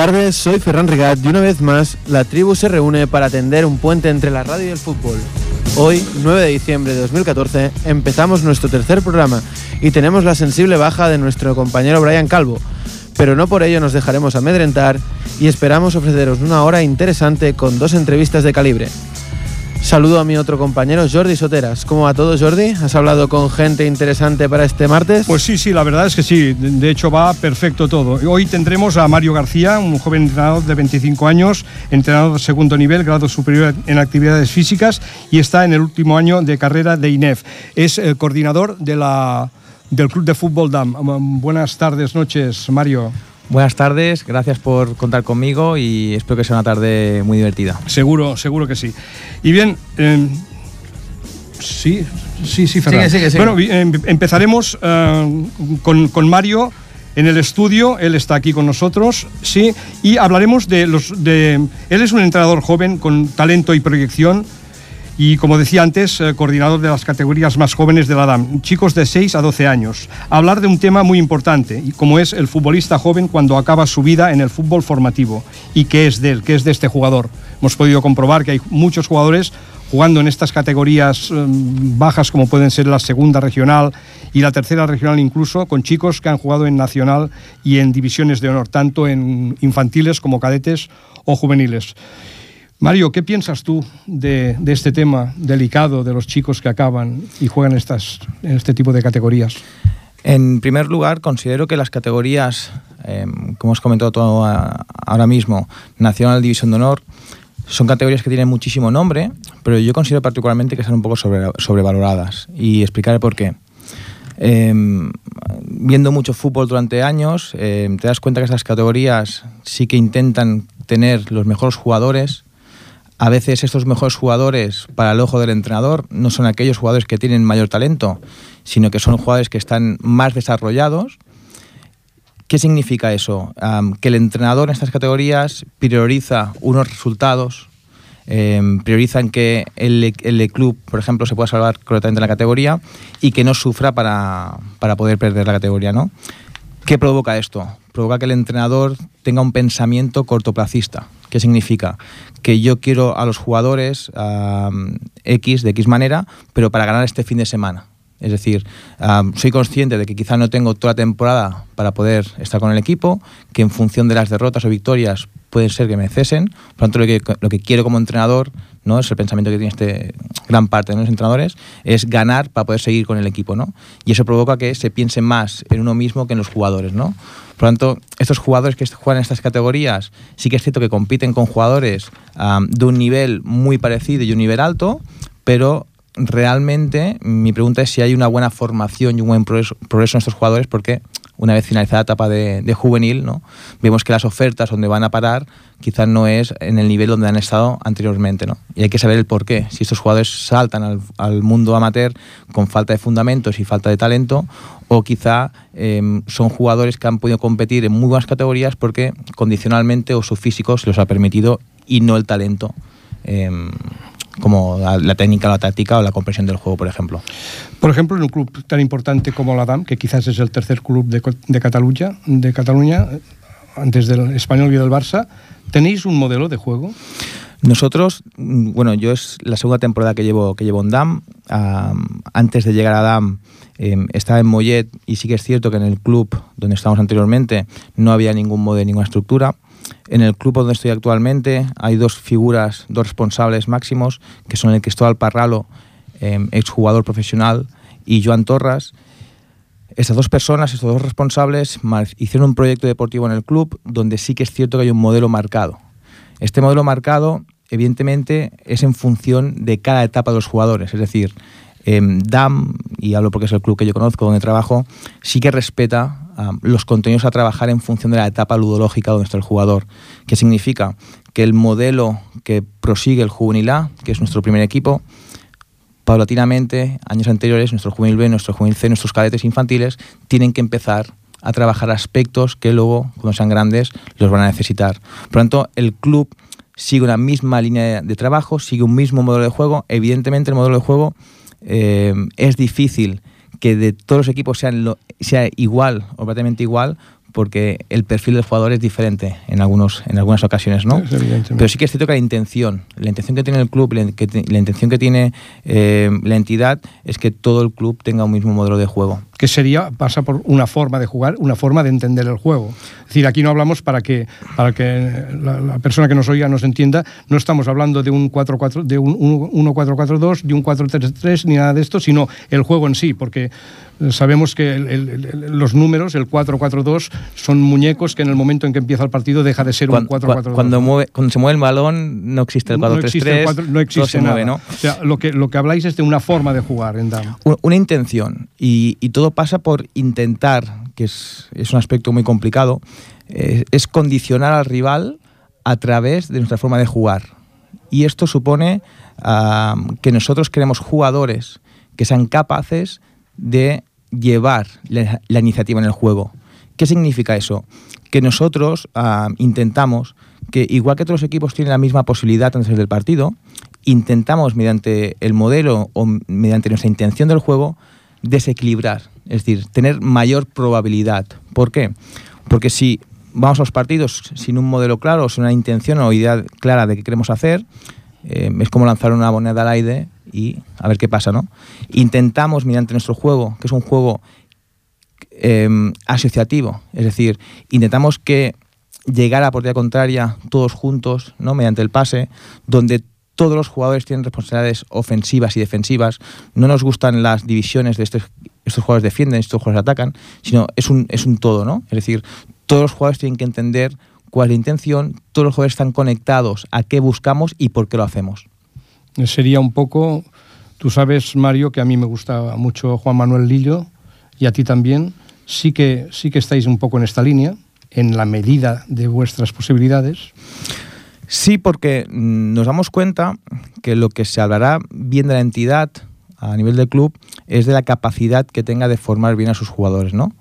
Tardes, soy Ferran Rigat y una vez más la tribu se reúne para atender un puente entre la radio y el fútbol. Hoy, 9 de diciembre de 2014, empezamos nuestro tercer programa y tenemos la sensible baja de nuestro compañero Brian Calvo, pero no por ello nos dejaremos amedrentar y esperamos ofreceros una hora interesante con dos entrevistas de calibre. Saludo a mi otro compañero Jordi Soteras. ¿Cómo va todo, Jordi? ¿Has hablado con gente interesante para este martes? Pues sí, sí, la verdad es que sí. De hecho, va perfecto todo. Hoy tendremos a Mario García, un joven entrenador de 25 años, entrenador de segundo nivel, grado superior en actividades físicas y está en el último año de carrera de INEF. Es el coordinador de la, del Club de Fútbol DAM. Buenas tardes, noches, Mario. Buenas tardes, gracias por contar conmigo y espero que sea una tarde muy divertida. Seguro, seguro que sí. Y bien, eh, sí, sí, sí, Fernando. Sigue, sigue, Bueno, em, empezaremos eh, con, con Mario en el estudio, él está aquí con nosotros, sí, y hablaremos de los de él es un entrenador joven con talento y proyección y como decía antes, eh, coordinador de las categorías más jóvenes de la DAM, chicos de 6 a 12 años. Hablar de un tema muy importante, como es el futbolista joven cuando acaba su vida en el fútbol formativo y qué es de él, qué es de este jugador. Hemos podido comprobar que hay muchos jugadores jugando en estas categorías eh, bajas como pueden ser la segunda regional y la tercera regional incluso, con chicos que han jugado en nacional y en divisiones de honor, tanto en infantiles como cadetes o juveniles. Mario, ¿qué piensas tú de, este tema delicado de los chicos que acaban y juegan estas, en este tipo de categorías? En primer lugar, considero que las categorías, eh, como os comentado todo ahora mismo, Nacional División de Honor, son categorías que tienen muchísimo nombre, pero yo considero particularmente que están un poco sobre, sobrevaloradas. Y explicaré por qué. Eh, viendo mucho fútbol durante años, eh, te das cuenta que estas categorías sí que intentan tener los mejores jugadores, a veces estos mejores jugadores para el ojo del entrenador no son aquellos jugadores que tienen mayor talento, sino que son jugadores que están más desarrollados. ¿Qué significa eso? Que el entrenador en estas categorías prioriza unos resultados, eh, prioriza en que el, el, club, por ejemplo, se pueda salvar correctamente en la categoría y que no sufra para, para poder perder la categoría. ¿no? ¿Qué provoca esto? Provoca que el entrenador tenga un pensamiento cortoplacista. ¿Qué significa? Que yo quiero a los jugadores X de X manera, pero para ganar este fin de semana. Es decir, soy consciente de que quizá no tengo toda la temporada para poder estar con el equipo, que en función de las derrotas o victorias puede ser que me cesen. Por lo tanto, lo que, lo que quiero como entrenador, es el pensamiento que tiene este gran parte de los entrenadores, es ganar para poder seguir con el equipo. ¿no? Y eso provoca que se piense más en uno mismo que en los jugadores. ¿no? Por lo tanto, estos jugadores que juegan en estas categorías, sí que es cierto que compiten con jugadores de un nivel muy parecido y un nivel alto, pero realmente mi pregunta es si hay una buena formación y un buen progreso, progreso en estos jugadores, porque una vez finalizada la etapa de, juvenil, ¿no? vemos que las ofertas donde van a parar quizás no es en el nivel donde han estado anteriormente. ¿no? Y hay que saber el por qué. Si estos jugadores saltan al, mundo amateur con falta de fundamentos y falta de talento, o quizá eh, son jugadores que han podido competir en muy buenas categorías porque condicionalmente o su físico se los ha permitido y no el talento. Eh, como la, la, técnica, la táctica o la comprensión del juego, por ejemplo. Por ejemplo, en un club tan importante como la DAM, que quizás es el tercer club de, de Cataluña, de Cataluña, antes del Español y del Barça, ¿tenéis un modelo de juego? Nosotros, bueno, yo es la segunda temporada que llevo, que llevo en DAM. Um, antes de llegar a DAM eh, estaba en Mollet y sí que es cierto que en el club donde estábamos anteriormente no había ningún modelo, ninguna estructura. En el club donde estoy actualmente hay dos figuras, dos responsables máximos, que son el Cristóbal Parralo, eh, exjugador profesional, y Joan Torras. Estas dos personas, estos dos responsables, hicieron un proyecto deportivo en el club donde sí que es cierto que hay un modelo marcado. Este modelo marcado, evidentemente, es en función de cada etapa de los jugadores. Es decir, eh, DAM, y hablo porque es el club que yo conozco, donde trabajo, sí que respeta los contenidos a trabajar en función de la etapa ludológica donde está el jugador. ¿Qué significa? Que el modelo que prosigue el Juvenil A, que es nuestro primer equipo, paulatinamente, años anteriores, nuestro Juvenil B, nuestro Juvenil C, nuestros cadetes infantiles, tienen que empezar a trabajar aspectos que luego, cuando sean grandes, los van a necesitar. Por lo tanto, el club sigue una misma línea de trabajo, sigue un mismo modelo de juego. Evidentemente, el modelo de juego eh, es difícil que de todos los equipos sean lo, sea igual o prácticamente igual, porque el perfil del jugador es diferente en, algunos, en algunas ocasiones, ¿no? Pero sí que es cierto que la intención, la intención que tiene el club, la, intención que tiene eh, la entidad es que todo el club tenga un mismo modelo de juego. Que sería, pasa por una forma de jugar, una forma de entender el juego. Es decir, aquí no hablamos para que, para que la, persona que nos oiga nos entienda, no estamos hablando de un 4 -4, de un 1-4-4-2, de un 4-3-3, ni nada de esto, sino el juego en sí, porque sabemos que los números, el 4-4-2, son muñecos que en el momento en que empieza el partido deja de ser un 4-4-2. Cuando, cuando se mueve el balón no existe el 4-3-3, no existe, nada. ¿no? O sea, lo que, lo que habláis es de una forma de jugar en DAM. Una intención, y, todo pasa por intentar, que es, es un aspecto muy complicado, eh, es condicionar al rival a través de nuestra forma de jugar. Y esto supone que nosotros queremos jugadores que sean capaces de llevar la, iniciativa en el juego. ¿Qué significa eso? Que nosotros intentamos que, igual que los equipos tienen la misma posibilidad antes del partido, intentamos mediante el modelo o mediante nuestra intención del juego desequilibrar, es decir, tener mayor probabilidad. ¿Por qué? Porque si vamos a los partidos sin un modelo claro, sin una intención o idea clara de qué queremos hacer, eh, es como lanzar una moneda al aire y a ver qué pasa, ¿no? Intentamos, mediante nuestro juego, que es un juego em, asociativo, es decir, intentamos que llegar a la contraria todos juntos, ¿no? Mediante el pase, donde todos los jugadores tienen responsabilidades ofensivas y defensivas. No nos gustan las divisiones de estos, estos jugadores defienden, estos jugadores atacan, sino es un, es un todo, ¿no? Es decir, todos los jugadores tienen que entender cuál es la intención, todos los jugadores están conectados a qué buscamos y por qué lo hacemos sería un poco, tú sabes, Mario, que a mí me gusta mucho Juan Manuel Lillo y a ti también. Sí que, sí que estáis un poco en esta línea, en la medida de vuestras posibilidades. Sí, porque nos damos cuenta que lo que se hablará bien de la entidad a nivel del club es de la capacidad que tenga de formar bien a sus jugadores, ¿no?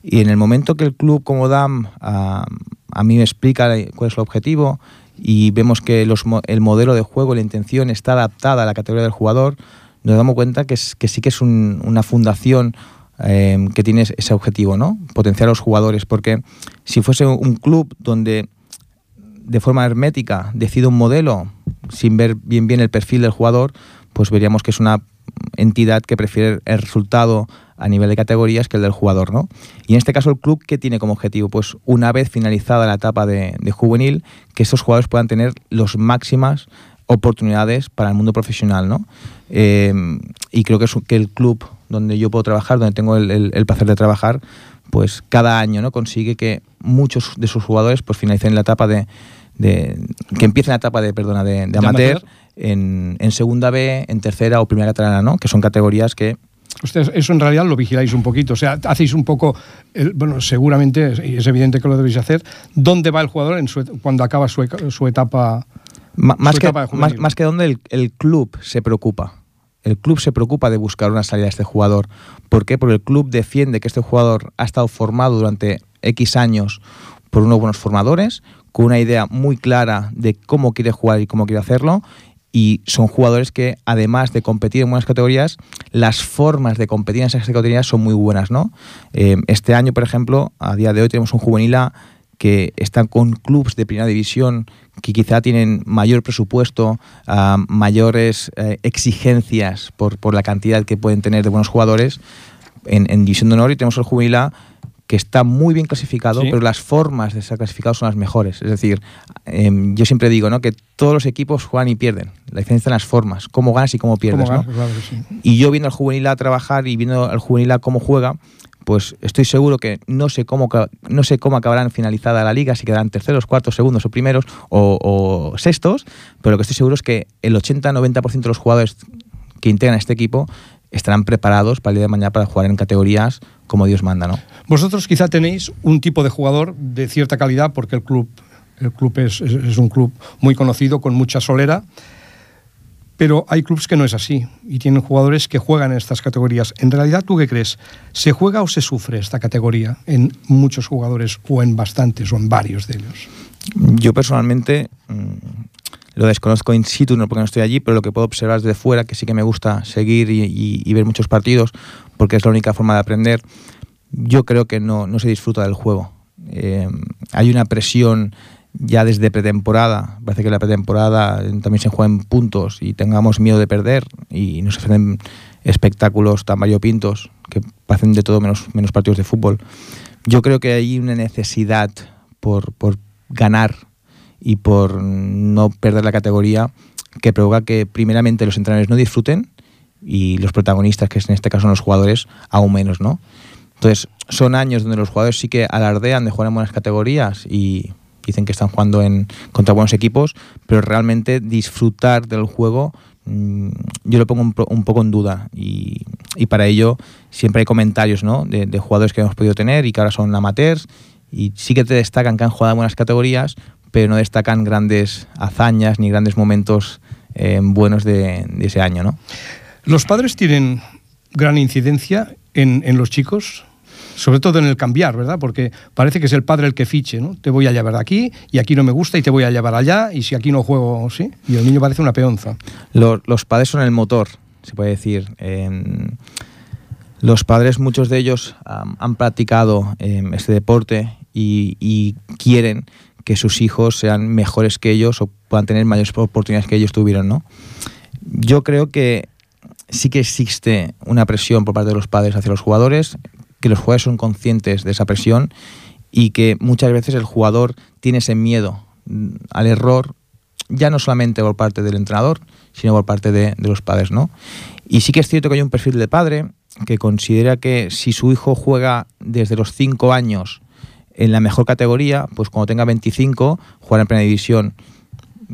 Y en el momento que el club como DAM a, a mí me explica cuál es el objetivo, y vemos que el modelo de juego, la intención está adaptada a la categoría del jugador, nos damos cuenta que, que sí que es una fundación em, que tiene ese objetivo, ¿no? Potenciar a los jugadores, porque si fuese un club donde de forma hermética decide un modelo sin ver bien bien el perfil del jugador, pues veríamos que es una entidad que prefiere el resultado a nivel de categorías que el del jugador, ¿no? Y en este caso el club, ¿qué tiene como objetivo? Pues una vez finalizada la etapa de, juvenil, que estos jugadores puedan tener las máximas oportunidades para el mundo profesional, ¿no? Eh, y creo que, es, que el club donde yo puedo trabajar, donde tengo el, placer de trabajar, pues cada año ¿no? consigue que muchos de sus jugadores pues finalicen la etapa de, que empiecen la etapa de perdona de, amateur, En, en, segunda B, en tercera o primera catalana, ¿no? Que son categorías que Ustedes eso en realidad lo vigiláis un poquito, o sea, hacéis un poco, bueno, seguramente, y es evidente que lo debéis hacer, ¿dónde va el jugador en cuando acaba su, etapa? más, que, más, que donde el, club se preocupa. El club se preocupa de buscar una salida a este jugador. ¿Por qué? Porque el club defiende que este jugador ha estado formado durante X años por unos buenos formadores, con una idea muy clara de cómo quiere jugar y cómo quiere hacerlo, y son jugadores que además de competir en buenas categorías, las formas de competir en esas categorías son muy buenas, ¿no? Eh, este año, por ejemplo, a día de hoy tenemos un juvenil A que están con clubes de primera división que quizá tienen mayor presupuesto, ah, mayores eh, exigencias por, por, la cantidad que pueden tener de buenos jugadores en, en División de Honor y tenemos el juvenil A que está muy bien clasificado, pero las formas de ser clasificado son las mejores. Es decir, em, yo siempre digo ¿no? que todos los equipos juegan y pierden. La diferencia está en las formas, cómo ganas y cómo pierdes. Y yo viendo al juvenil a trabajar y viendo al juvenil a cómo juega, pues estoy seguro que no sé cómo no sé cómo acabarán finalizada la liga, si quedarán terceros, cuartos, segundos o primeros o, o sextos, pero lo que estoy seguro es que el 80-90% de los jugadores que integran este equipo estarán preparados para el día de mañana para jugar en categorías como Dios manda, ¿no? Vosotros quizá tenéis un tipo de jugador de cierta calidad porque el club, el club es, un club muy conocido, con mucha solera, pero hay clubes que no es así y tienen jugadores que juegan en estas categorías. En realidad, ¿tú qué crees? ¿Se juega o se sufre esta categoría en muchos jugadores o en bastantes o en varios de ellos? Yo personalmente mm, lo desconozco in situ, no porque no estoy allí, pero lo que puedo observar desde fuera, que sí que me gusta seguir y, ver muchos partidos, porque es la única forma de aprender, yo creo que no, no se disfruta del juego. eh, hay una presión ya desde pretemporada. Parece que la pretemporada también se juega en puntos y tengamos miedo de perder y nos ofrecen espectáculos tan variopintos que parecen de todo menos, menos partidos de fútbol. Yo creo que hay una necesidad por, por ganar y por no perder la categoría que provoca que primeramente los entrenadores no disfruten y los protagonistas, que en este caso son los jugadores, aún menos, ¿no? Entonces, son años donde los jugadores sí que alardean de jugar en buenas categorías y dicen que están jugando en, contra buenos equipos, pero realmente disfrutar del juego mm, yo lo pongo un, poco en duda y, para ello siempre hay comentarios ¿no? de, jugadores que hemos podido tener y que ahora son amateurs y sí que te destacan que han jugado en buenas categorías, pero no destacan grandes hazañas ni grandes momentos eh, buenos de, ese año. ¿no? ¿Los padres tienen gran incidencia en, en los chicos? sobre todo en el cambiar, ¿verdad? Porque parece que es el padre el que fiche, ¿no? Te voy a llevar aquí y aquí no me gusta y te voy a llevar allá y si aquí no juego, ¿sí? Y el niño parece una peonza. Los, padres son el motor, se puede decir. los padres, muchos de ellos han practicado em, este deporte y, quieren que sus hijos sean mejores que ellos o puedan tener mayores oportunidades que ellos tuvieron, ¿no? Yo creo que sí que existe una presión por parte de los padres hacia los jugadores que los jugadores son conscientes de esa presión y que muchas veces el jugador tiene ese miedo al error, ya no solamente por parte del entrenador, sino por parte de, los padres, ¿no? Y sí que es cierto que hay un perfil de padre que considera que si su hijo juega desde los 5 años en la mejor categoría, pues cuando tenga 25 juega en primera división.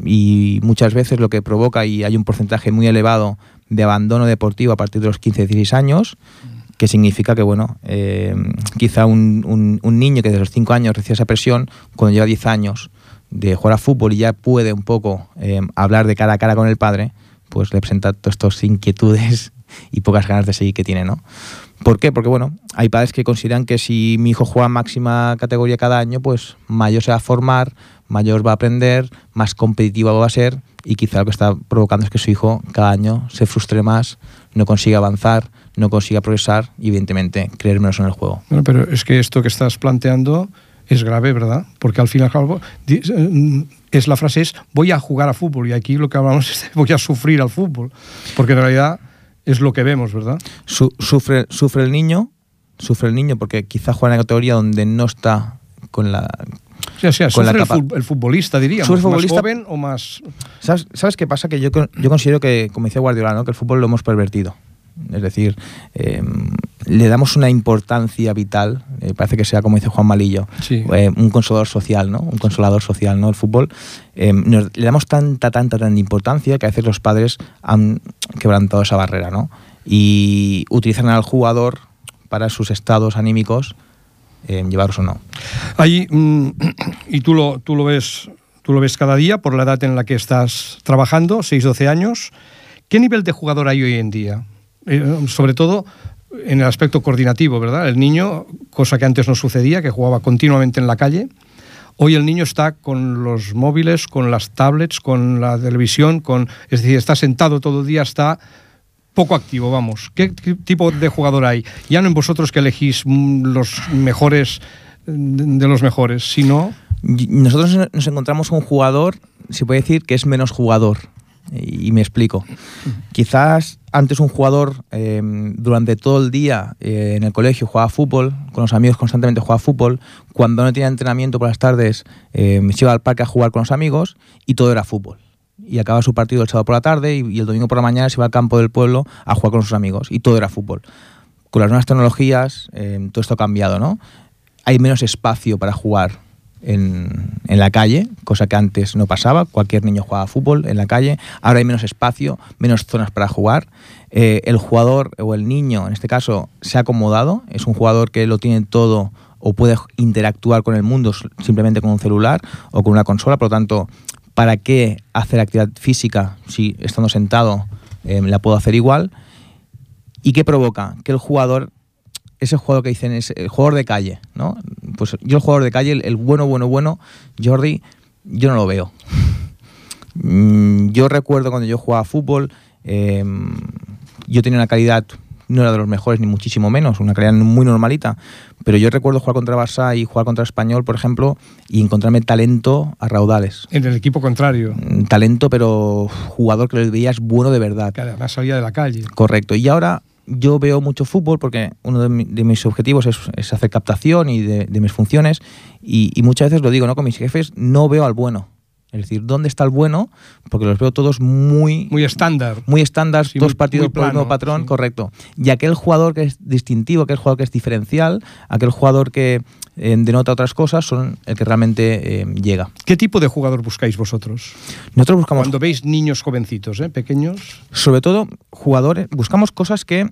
Y muchas veces lo que provoca, y hay un porcentaje muy elevado de abandono deportivo a partir de los 15-16 años, que significa que, bueno, eh, quizá un, un, niño que desde los 5 años recibe esa presión, cuando lleva 10 años de jugar a fútbol y ya puede un poco eh, hablar de cara a cara con el padre, pues le presenta todas estas inquietudes y pocas ganas de seguir que tiene, ¿no? ¿Por qué? Porque, bueno, hay padres que consideran que si mi hijo juega máxima categoría cada año, pues mayor se va a formar, mayor va a aprender, más competitivo va a ser y quizá lo que está provocando es que su hijo cada año se frustre más, no consiga avanzar, no consiga progresar y evidentemente creer menos en el juego. Bueno, pero es que esto que estás planteando es grave, ¿verdad? Porque al fin y al cabo eh, es la frase es voy a jugar a fútbol y aquí lo que hablamos es voy a sufrir al fútbol, porque en realidad es lo que vemos, ¿verdad? sufre, sufre el niño, sufre el niño porque quizá juega en una categoría donde no está con la o sea, sufre el, futbolista, diría. ¿Sufre futbolista? ¿Más joven o más...? ¿Sabes, qué pasa? Que yo, yo considero que, como decía Guardiola, ¿no? que el fútbol lo hemos pervertido. Es decir, em, le damos una importancia vital, eh, parece que sea como dice Juan Malillo, eh, un consolador social, ¿no? Un consolador social, ¿no? El fútbol. Em, le damos tanta, tanta, tanta importancia que a veces los padres han quebrantado esa barrera, ¿no? Y utilizan al jugador para sus estados anímicos, eh, llevarlos o no. Ahí, mm, y tú lo, tú lo ves tú lo ves cada día por la edad en la que estás trabajando, 6-12 años. ¿Qué nivel de jugador hay hoy en día? Eh, sobre todo en el aspecto coordinativo, ¿verdad? El niño, cosa que antes no sucedía, que jugaba continuamente en la calle, hoy el niño está con los móviles, con las tablets, con la televisión, con, es decir, está sentado todo el día, está poco activo, vamos. ¿Qué, tipo de jugador hay? Ya no en vosotros que elegís mm, los mejores mm, de los mejores, sino... Nosotros nos encontramos un jugador, se puede decir que es menos jugador. Y me explico. Quizás antes un jugador em, durante todo el día eh, en el colegio jugaba fútbol, con los amigos constantemente jugaba fútbol, cuando no tenía entrenamiento por las tardes em, se iba al parque a jugar con los amigos y todo era fútbol. Y acaba su partido el sábado por la tarde y, el domingo por la mañana se iba al campo del pueblo a jugar con sus amigos y todo era fútbol. Con las nuevas tecnologías em, todo esto ha cambiado, ¿no? Hay menos espacio para jugar en, la calle, cosa que antes no pasaba. Cualquier niño jugaba fútbol en la calle. Ahora hay menos espacio, menos zonas para jugar. Eh, el jugador o el niño, en este caso, se ha acomodado. Es un jugador que lo tiene todo o puede interactuar con el mundo simplemente con un celular o con una consola. Por lo tanto, ¿para qué hacer actividad física si estando sentado eh, la puedo hacer igual? ¿Y qué provoca? Que el jugador ese jugador que dicen es el jugador de calle, ¿no? Pues yo el jugador de calle, el, bueno, bueno, bueno, Jordi, yo no lo veo. Mm, yo recuerdo cuando yo jugaba fútbol, em, yo tenía una calidad, no era de los mejores ni muchísimo menos, una calidad muy normalita, Pero yo recuerdo jugar contra Barça y jugar contra Español, por ejemplo, y encontrarme talento a raudales. En el equipo contrario. Mm, Talento, pero jugador que lo veías bueno de verdad. Que además salía de la calle. Correcto. Y ahora yo veo mucho fútbol porque uno de, mi- de mis objetivos es, es hacer captación y de, de mis funciones. Y, y muchas veces lo digo, ¿no? Con mis jefes no veo al bueno. Es decir, ¿dónde está el bueno? Porque los veo todos muy, Muy estándar. muy estándar, Sí, todos partidos por el mismo patrón, sí. correcto. Y aquel jugador que es distintivo, aquel jugador que es diferencial, aquel jugador que eh, denota otras cosas, son el que realmente eh, llega. ¿Qué tipo de jugador buscáis vosotros? Nosotros buscamos Cuando veis niños jovencitos, ¿eh? pequeños. sobre todo jugadores, buscamos cosas que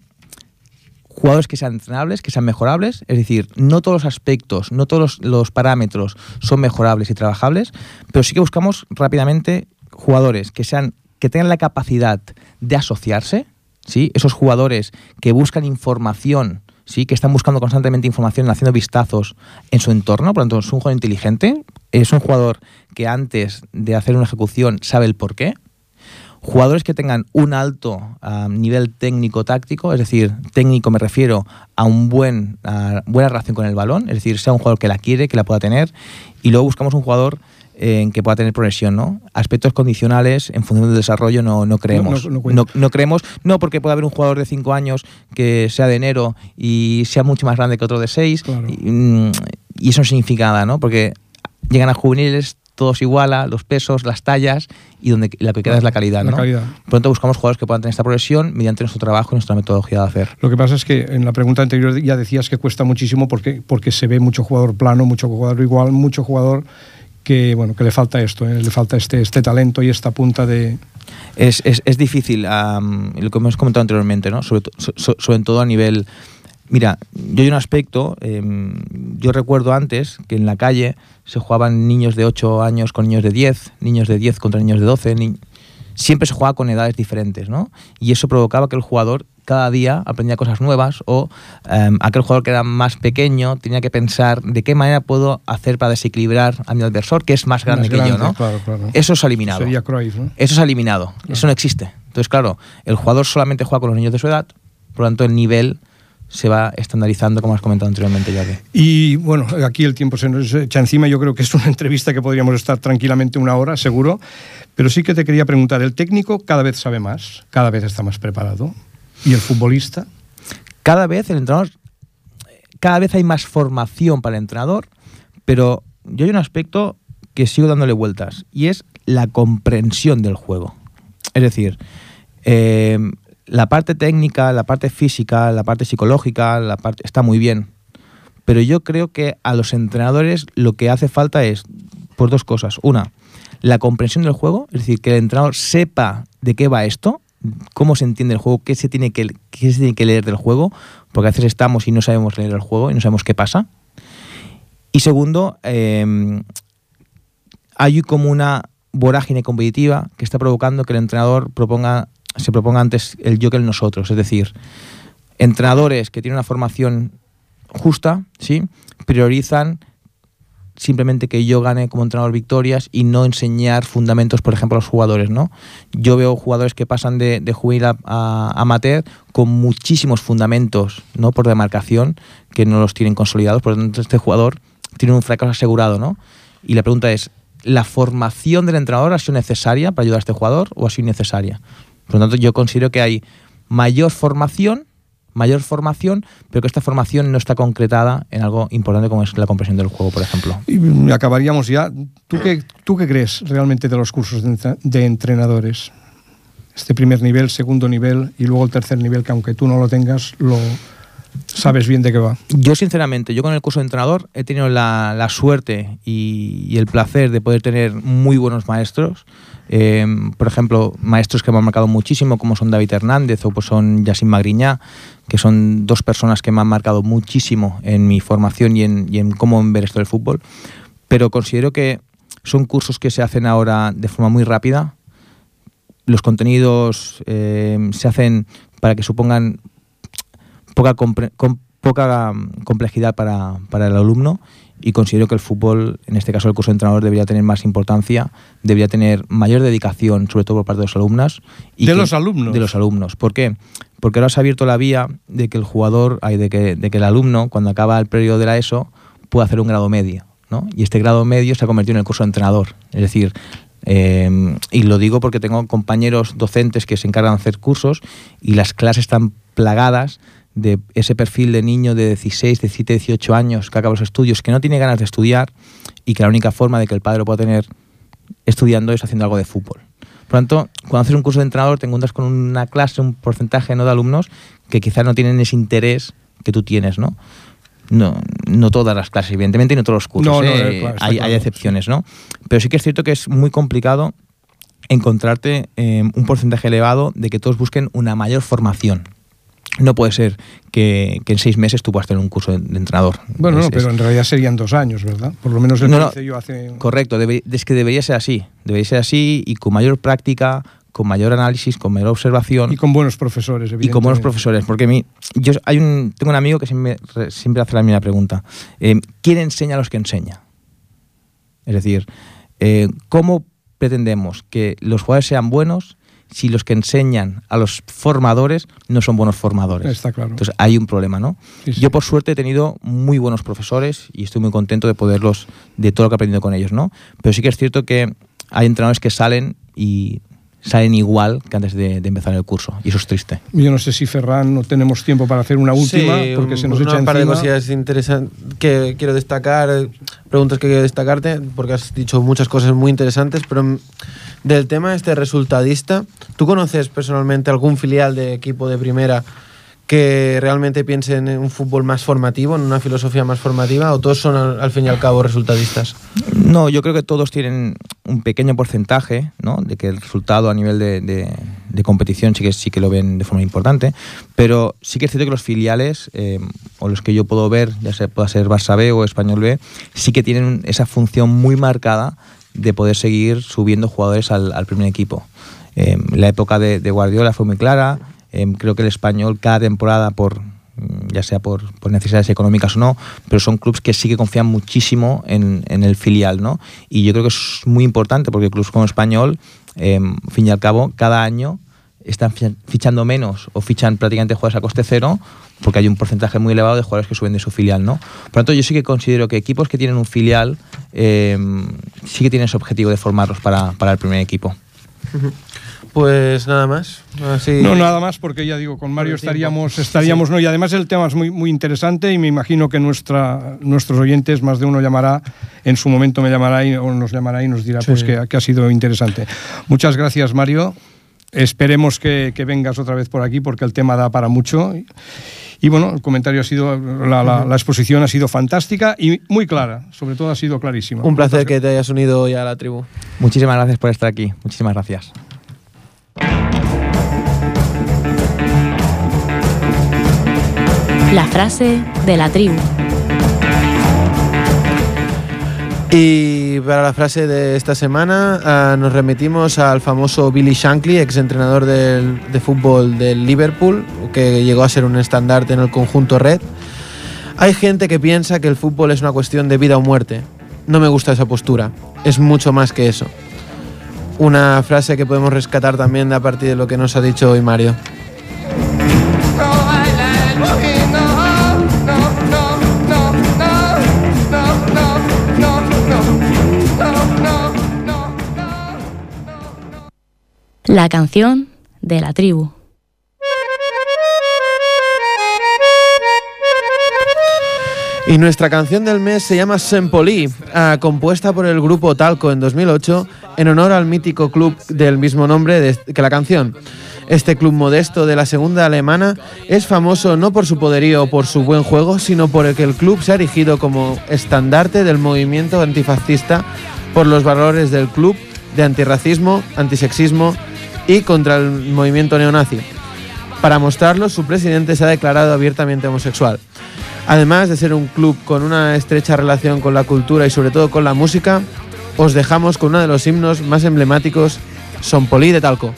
jugadores que sean entrenables, que sean mejorables, es decir, no todos los aspectos, no todos los, parámetros son mejorables y trabajables, pero sí que buscamos rápidamente jugadores que sean que tengan la capacidad de asociarse, ¿sí? Esos jugadores que buscan información, ¿sí? Que están buscando constantemente información, haciendo vistazos en su entorno, por lo tanto, es un jugador inteligente, es un jugador que antes de hacer una ejecución sabe el por qué, jugadores que tengan un alto ah, nivel técnico-táctico, es decir, técnico me refiero a un buen, a buena relación con el balón, es decir, sea un jugador que la quiere, que la pueda tener, y luego buscamos un jugador eh, que pueda tener progresión, ¿no? Aspectos condicionales en función del desarrollo no, no creemos. No- no creemos, no porque puede haber un jugador de 5 años que sea de enero y sea mucho más grande que otro de 6, Claro. y, mm, y eso no significa nada, ¿no? Porque llegan a juveniles, todos iguala, los pesos, las tallas, y donde lo que queda es la calidad, La ¿no? calidad. Por lo tanto, buscamos jugadores que puedan tener esta progresión mediante nuestro trabajo y nuestra metodología de hacer. Lo que pasa es que en la pregunta anterior ya decías que cuesta muchísimo porque, porque se ve mucho jugador plano, mucho jugador igual, mucho jugador que bueno que le falta esto, ¿eh? le falta este, este talento y esta punta de... Es, es, es difícil, lo que hemos comentado anteriormente, ¿no? sobre, to- so- so- sobre todo a nivel... Mira, yo hay un aspecto, em, yo recuerdo antes que en la calle se jugaban niños de 8 años con niños de 10, niños de 10 contra niños de 12, ni- siempre se jugaba con edades diferentes, ¿no? Y eso provocaba que el jugador cada día aprendía cosas nuevas o em, aquel jugador que era más pequeño tenía que pensar de qué manera puedo hacer para desequilibrar a mi adversor que es más grande más que yo, ¿no? Claro, claro. Eso se ha eliminado. Sería Cruyff, ¿no? Eso se ha eliminado. Eso no existe. Entonces, claro, el jugador solamente juega con los niños de su edad, por lo tanto, el nivel se va estandarizando, como has comentado anteriormente, que. Y bueno, aquí el tiempo se nos echa encima. Yo creo que es una entrevista que podríamos estar tranquilamente una hora, seguro. Pero sí que te quería preguntar, el técnico cada vez sabe más, cada vez está más preparado. ¿Y el futbolista? Cada vez el entrenador, cada vez hay más formación para el entrenador, pero yo hay un aspecto que sigo dándole vueltas y es la comprensión del juego. Es decir, eh, la parte técnica, la parte física, la parte psicológica, está muy bien, pero yo creo que a los entrenadores lo que hace falta es por dos cosas. Una, la comprensión del juego, es decir, que el entrenador sepa de qué va esto, cómo se entiende el juego, qué se tiene que, qué se tiene que leer del juego, porque a veces estamos y no sabemos leer el juego y no sabemos qué pasa. Y segundo, eh, hay como una vorágine competitiva que está provocando que el entrenador proponga, se proponga antes el yo que el nosotros. Es decir, entrenadores que tienen una formación justa, ¿sí? priorizan simplemente que yo gane como entrenador victorias y no enseñar fundamentos, por ejemplo, a los jugadores. ¿no? Yo veo jugadores que pasan de, de juvenil a, amateur con muchísimos fundamentos ¿no? por demarcación que no los tienen consolidados, por lo tanto este jugador tiene un fracaso asegurado. ¿no? Y la pregunta es, ¿la formación del entrenador ha sido necesaria para ayudar a este jugador o ha sido innecesaria? Por lo tanto, yo considero que hay mayor formación, mayor formación, pero que esta formación no está concretada en algo importante como es la comprensión del juego, por ejemplo. Y acabaríamos ya. ¿Tú qué, ¿Tú qué crees realmente de los cursos de, entre- de entrenadores? Este primer nivel, segundo nivel y luego el tercer nivel, que aunque tú no lo tengas, lo sabes bien de qué va. Yo, sinceramente, yo con el curso de entrenador he tenido la, la suerte y, y el placer de poder tener muy buenos maestros. Eh, por ejemplo, maestros que me han marcado muchísimo, como son David Hernández o pues son Yacine Magriñá, que son dos personas que me han marcado muchísimo en mi formación y en, en cómo ver esto del fútbol. Pero considero que son cursos que se hacen ahora de forma muy rápida. Los contenidos eh, se hacen para que supongan poca, um, complejidad para el alumno y considero que el fútbol, en este caso el curso de entrenador, debería tener más importancia, debería tener mayor dedicación, sobre todo por parte de los alumnos. y ¿De que- los alumnos? De los alumnos. ¿Por qué? porque ahora se ha abierto la vía de que el jugador, de que, de que el alumno, cuando acaba el periodo de la ESO, pueda hacer un grado medio. ¿no? Y este grado medio se ha convertido en el curso de entrenador. Es decir, eh, y lo digo porque tengo compañeros docentes que se encargan de hacer cursos y las clases están plagadas de ese perfil de niño de 16, 17, 18 años que acaba los estudios, que no tiene ganas de estudiar y que la única forma de que el padre lo pueda tener estudiando es haciendo algo de fútbol. Por lo tanto, cuando haces un curso de entrenador te encuentras con una clase, un porcentaje ¿no? de alumnos que quizás no tienen ese interés que tú tienes, ¿no? No, no todas las clases, evidentemente, y no todos los cursos. ¿eh? hay, excepciones, ¿no? Pero sí que es cierto que es muy complicado encontrarte eh, un porcentaje elevado de que todos busquen una mayor formación. No puede ser que, en seis meses tú puedas tener un curso de, entrenador. Bueno, no, pero en realidad serían dos años, ¿verdad? Por lo menos el no, yo hace... Correcto, es que debería ser así. Debería ser así y con mayor práctica, con mayor análisis, con mayor observación. Y con buenos profesores, evidentemente. Y con buenos profesores, porque mi, yo hay un, tengo un amigo que siempre, siempre hace la misma pregunta. Eh, ¿Quién enseña a los que enseña? Es decir, eh, ¿cómo pretendemos que los jugadores sean buenos si los que enseñan a los formadores no son buenos formadores. Está claro. Entonces hay un problema, ¿no? Yo por suerte he tenido muy buenos profesores y estoy muy contento de poderlos, de todo lo que he aprendido con ellos, ¿no? Pero sí que es cierto que hay entrenadores que salen y salen igual que antes de, empezar el curso y eso es triste. Yo no sé si Ferran no tenemos tiempo para hacer una última porque se nos echa un par de cosillas interesantes que quiero destacar, preguntas que quiero destacarte porque has dicho muchas cosas muy interesantes, pero del tema este resultadista, ¿tú conoces personalmente algún filial de equipo de primera que realmente piense en un fútbol más formativo, en una filosofía más formativa, o todos son al, fin y al cabo resultadistas? No, yo creo que todos tienen un pequeño porcentaje ¿no? de que el resultado a nivel de, de, competición sí que, sí que lo ven de forma importante, pero sí que es cierto que los filiales, eh, o los que yo puedo ver, ya sea pueda ser Barça B o Español B, sí que tienen esa función muy marcada de poder seguir subiendo jugadores al, primer equipo. Eh, la época de, Guardiola fue muy clara. Eh, creo que el español cada temporada, por ya sea por, necesidades económicas o no, pero son clubes que sí que confían muchísimo en, el filial, ¿no? Y yo creo que es muy importante porque clubes como español, eh, fin y al cabo, cada año están fichando menos o fichan prácticamente jugadores a coste cero porque hay un porcentaje muy elevado de jugadores que suben de su filial, ¿no? Por lo tanto, yo sí que considero que equipos que tienen un filial eh, sí que tienen ese objetivo de formarlos para, el primer equipo. Pues nada más. No, nada más, porque ya digo, con Mario estaríamos, estaríamos no, y además el tema es muy, muy interesante y me imagino que nuestra, nuestros oyentes, más de uno llamará, en su momento me llamará y, o nos llamará y nos dirá pues que, que, ha sido interesante. Muchas gracias, Mario. Esperemos que, que vengas otra vez por aquí porque el tema da para mucho. Y bueno, el comentario ha sido, la, exposición ha sido fantástica y muy clara, sobre todo ha sido clarísima. Un placer que te hayas unido ya a la tribu. Muchísimas gracias por estar aquí, muchísimas gracias. La frase de la tribu. Y para la frase de esta semana ah, nos remitimos al famoso Billy Shankly, exentrenador del, de fútbol del Liverpool, que llegó a ser un estandarte en el conjunto red. Hay gente que piensa que el fútbol es una cuestión de vida o muerte. No me gusta esa postura, es mucho más que eso. Una frase que podemos rescatar también a partir de lo que nos ha dicho hoy Mario. La canción de la tribu. Y nuestra canción del mes se llama Sempoli, ah, compuesta por el grupo Talco en 2008 en honor al mítico club del mismo nombre que la canción. Este club modesto de la segunda alemana es famoso no por su poderío o por su buen juego, sino por el que el club se ha erigido como estandarte del movimiento antifascista por los valores del club de antirracismo, antisexismo y contra el movimiento neonazi. Para mostrarlo, su presidente se ha declarado abiertamente homosexual. Además de ser un club con una estrecha relación con la cultura y sobre todo con la música, os dejamos con uno de los himnos más emblemáticos, Son Poli de Talco.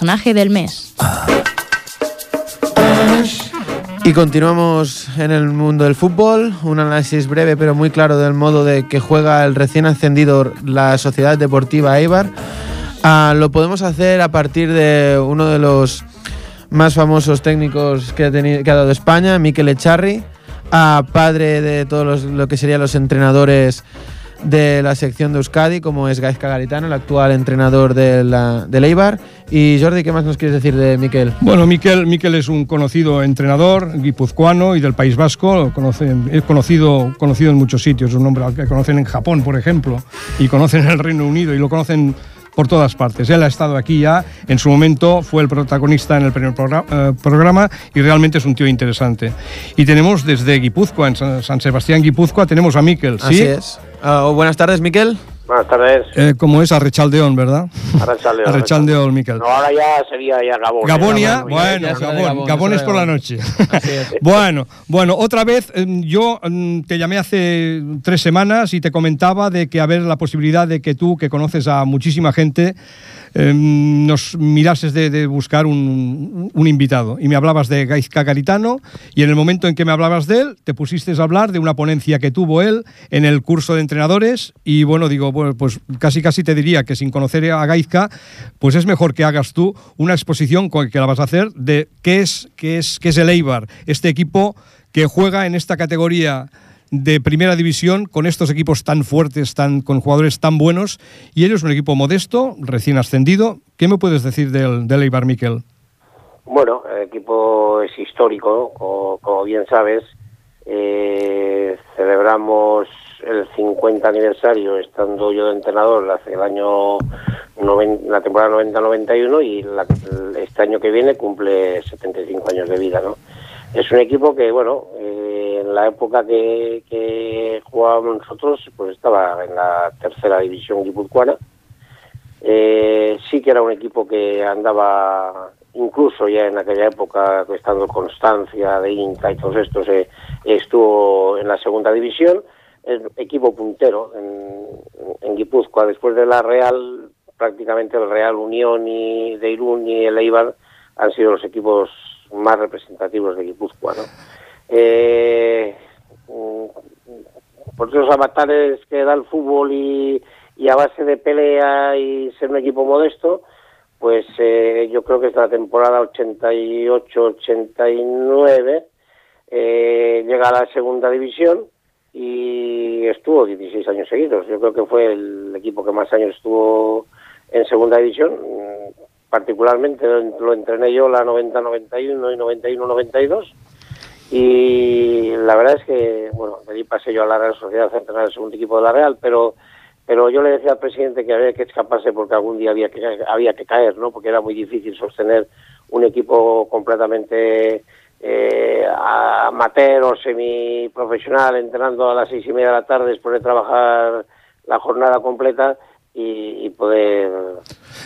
Personaje del mes. Y continuamos en el mundo del fútbol, un análisis breve pero muy claro del modo de que juega el recién ascendido la Sociedad Deportiva Eibar. Ah, lo podemos hacer a partir de uno de los más famosos técnicos que ha, tenido, dado España, Mikel Echarri, a padre de todos los, lo que serían los entrenadores de la sección de Euskadi, como es Gaizka Garitano, el actual entrenador de la, del Eibar. Y Jordi, ¿qué más nos quieres decir de Miquel? Bueno, Miquel, Miquel es un conocido entrenador guipuzcoano y del País Vasco. Es conocido, conocido en muchos sitios, es un nombre que conocen en Japón, por ejemplo, y conocen en el Reino Unido y lo conocen por todas partes. Él ha estado aquí ya, en su momento fue el protagonista en el primer programa, eh, programa y realmente es un tío interesante. Y tenemos desde Guipúzcoa, en San, San Sebastián Guipúzcoa, tenemos a Miquel, ¿sí? Así es. Uh, buenas tardes, Miquel. Buenas tardes. Eh, como es Arrechaldeón, ¿verdad? Arrechaldeón. Arrechaldeón, Miquel. No, ahora ya sería ya Gabón. Gabonia, bueno, ya Gabón, Gabón, Gabón es por la noche. Así es. bueno, bueno, otra vez eh, yo mm, te llamé hace tres semanas y te comentaba de que haber la posibilidad de que tú, que conoces a muchísima gente, eh, nos mirases de, de buscar un, un invitado. Y me hablabas de Gaizka Garitano y en el momento en que me hablabas de él, te pusiste a hablar de una ponencia que tuvo él en el curso de entrenadores y bueno, digo, bueno, pues casi casi te diría que sin conocer a Gaizka, pues es mejor que hagas tú una exposición con que la vas a hacer de qué es, qué es, qué es el Eibar, este equipo que juega en esta categoría de primera división con estos equipos tan fuertes, tan, con jugadores tan buenos, y ellos un equipo modesto, recién ascendido. ¿Qué me puedes decir del, Eibar, Miquel? Bueno, el equipo es histórico, como, como bien sabes. Eh, celebramos el 50 aniversario estando yo de entrenador hace el año noven, la temporada 90-91 y la, este año que viene cumple 75 años de vida, ¿no? Es un equipo que, bueno, eh, en la época que, que, jugábamos nosotros, pues estaba en la tercera división guipuzcoana. Eh, sí que era un equipo que andaba, incluso ya en aquella época, estando Constancia, de Inca y todos estos, eh, estuvo en la segunda división. El equipo puntero en, en Guipúzcoa, después de la Real, prácticamente el Real Unión y de Irún y el Eibar han sido los equipos más representativos de Guipúzcoa, ¿no? Eh, por esos avatares que da el fútbol y, y, a base de pelea y ser un equipo modesto, pues eh, yo creo que es la temporada 88-89 eh, llega a la segunda división y estuvo 16 años seguidos. Yo creo que fue el equipo que más años estuvo en segunda división particularmente lo entrené yo la 90-91 y 91-92 y la verdad es que, bueno, de allí pasé yo a la Real Sociedad a entrenar el segundo equipo de la Real, pero pero yo le decía al presidente que había que escaparse porque algún día había que, había que caer, ¿no? Porque era muy difícil sostener un equipo completamente eh, amateur o semiprofesional entrenando a las seis y media de la tarde después de trabajar la jornada completa y, y poder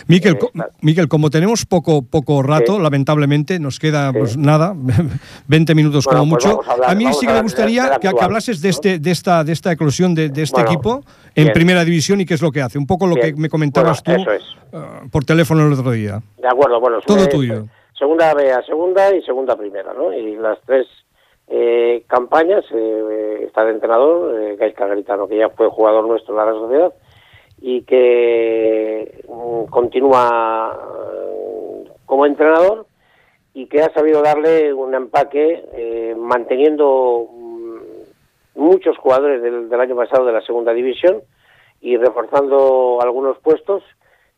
Miquel, eh, Miquel, como tenemos poco poco rato, sí. lamentablemente, nos queda sí. pues nada, 20 minutos bueno, como pues mucho. A, hablar, a, mí sí que me gustaría que, que, hablases de, este, de, esta, de esta eclosión de, de este bueno, equipo en bien. primera división y qué es lo que hace. Un poco lo bien. que me comentabas bueno, tú es. uh, por teléfono el otro día. De acuerdo, bueno. Todo es, tuyo. Segunda B a segunda y segunda primera, ¿no? Y las tres eh, campañas, eh, está de entrenador, eh, Garitano, que ya fue jugador nuestro en la Real Sociedad, y que mm, continúa eh, como entrenador y que ha sabido darle un empaque eh, manteniendo mm, muchos jugadores del, del, año pasado de la segunda división y reforzando algunos puestos.